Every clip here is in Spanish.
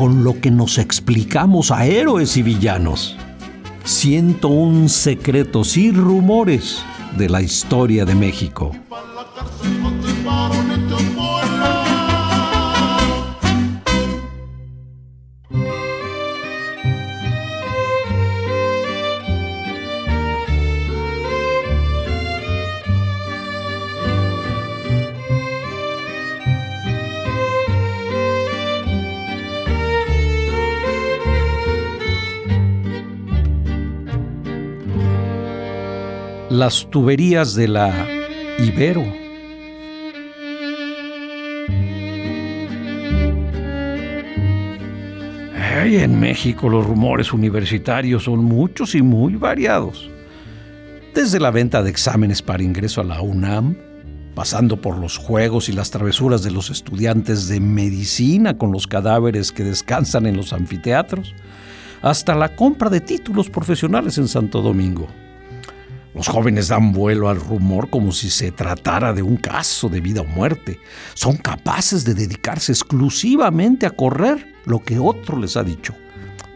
con lo que nos explicamos a héroes y villanos. 101 secretos y rumores de la historia de México. Las tuberías de la Ibero. en México los rumores universitarios son muchos y muy variados. Desde la venta de exámenes para ingreso a la UNAM, pasando por los juegos y las travesuras de los estudiantes de medicina con los cadáveres que descansan en los anfiteatros, hasta la compra de títulos profesionales en Santo Domingo. Los jóvenes dan vuelo al rumor como si se tratara de un caso de vida o muerte. Son capaces de dedicarse exclusivamente a correr lo que otro les ha dicho,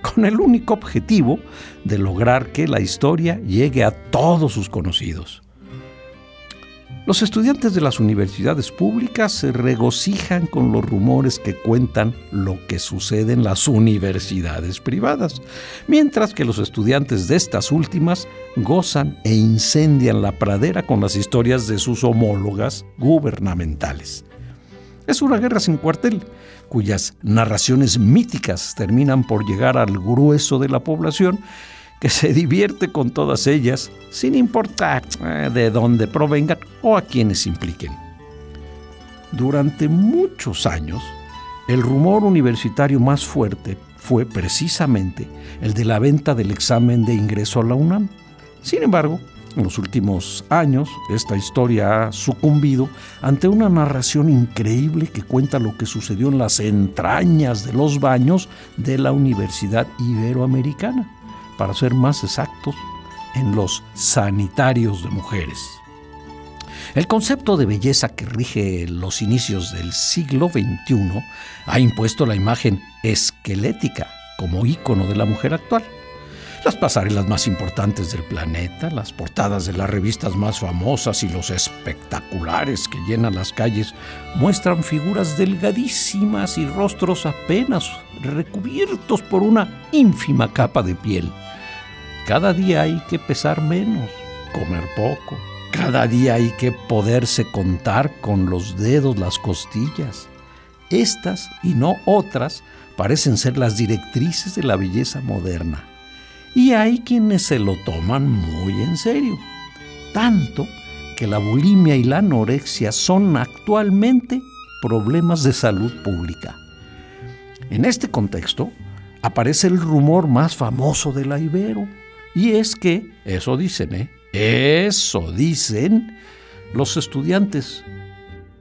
con el único objetivo de lograr que la historia llegue a todos sus conocidos. Los estudiantes de las universidades públicas se regocijan con los rumores que cuentan lo que sucede en las universidades privadas, mientras que los estudiantes de estas últimas gozan e incendian la pradera con las historias de sus homólogas gubernamentales. Es una guerra sin cuartel, cuyas narraciones míticas terminan por llegar al grueso de la población que se divierte con todas ellas sin importar eh, de dónde provengan o a quienes impliquen. Durante muchos años, el rumor universitario más fuerte fue precisamente el de la venta del examen de ingreso a la UNAM. Sin embargo, en los últimos años, esta historia ha sucumbido ante una narración increíble que cuenta lo que sucedió en las entrañas de los baños de la Universidad Iberoamericana para ser más exactos, en los sanitarios de mujeres. El concepto de belleza que rige los inicios del siglo XXI ha impuesto la imagen esquelética como ícono de la mujer actual. Las pasarelas más importantes del planeta, las portadas de las revistas más famosas y los espectaculares que llenan las calles muestran figuras delgadísimas y rostros apenas recubiertos por una ínfima capa de piel. Cada día hay que pesar menos, comer poco. Cada día hay que poderse contar con los dedos las costillas. Estas y no otras parecen ser las directrices de la belleza moderna. Y hay quienes se lo toman muy en serio. Tanto que la bulimia y la anorexia son actualmente problemas de salud pública. En este contexto aparece el rumor más famoso de la Ibero, y es que, eso dicen, ¿eh? Eso dicen los estudiantes,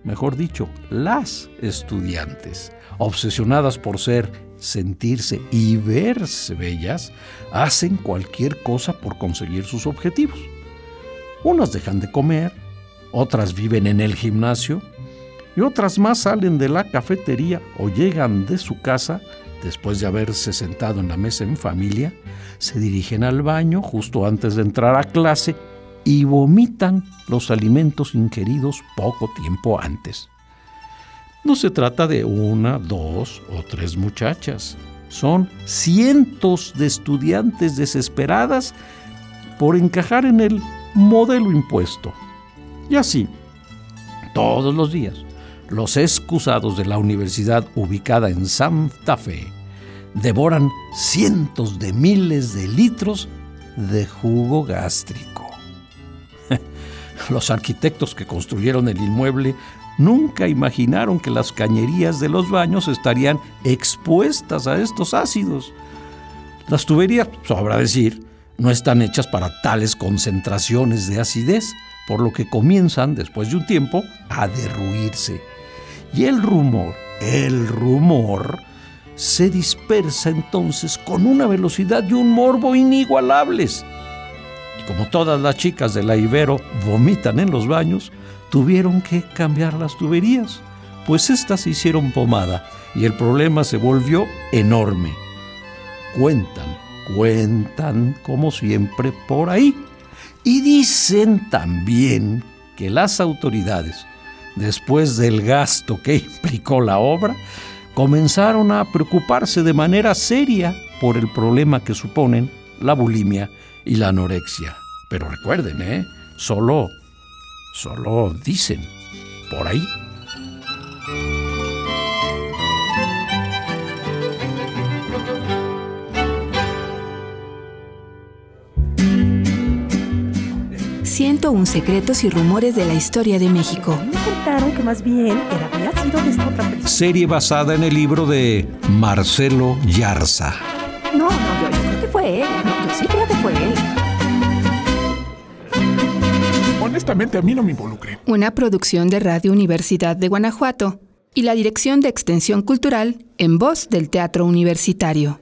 mejor dicho, las estudiantes, obsesionadas por ser, sentirse y verse bellas, hacen cualquier cosa por conseguir sus objetivos. Unas dejan de comer, otras viven en el gimnasio y otras más salen de la cafetería o llegan de su casa después de haberse sentado en la mesa en familia, se dirigen al baño justo antes de entrar a clase y vomitan los alimentos ingeridos poco tiempo antes. No se trata de una, dos o tres muchachas. Son cientos de estudiantes desesperadas por encajar en el modelo impuesto. Y así, todos los días, los excusados de la universidad ubicada en Santa Fe devoran cientos de miles de litros de jugo gástrico. Los arquitectos que construyeron el inmueble nunca imaginaron que las cañerías de los baños estarían expuestas a estos ácidos. Las tuberías, sobra decir, no están hechas para tales concentraciones de acidez, por lo que comienzan, después de un tiempo, a derruirse. Y el rumor, el rumor, se dispersa entonces con una velocidad y un morbo inigualables. Y como todas las chicas de la Ibero vomitan en los baños, tuvieron que cambiar las tuberías, pues éstas hicieron pomada y el problema se volvió enorme. Cuentan, cuentan como siempre por ahí. Y dicen también que las autoridades, después del gasto que implicó la obra, comenzaron a preocuparse de manera seria por el problema que suponen la bulimia y la anorexia. Pero recuerden, ¿eh? Solo Solo dicen por ahí. Siento un secretos y rumores de la historia de México. Me contaron que más bien era, había sido de esta otra persona. Serie basada en el libro de Marcelo Yarza. No, no, yo, yo creo que fue él. No, yo sí creo que fue él. Honestamente, a mí no me involucre. Una producción de Radio Universidad de Guanajuato y la Dirección de Extensión Cultural en voz del Teatro Universitario.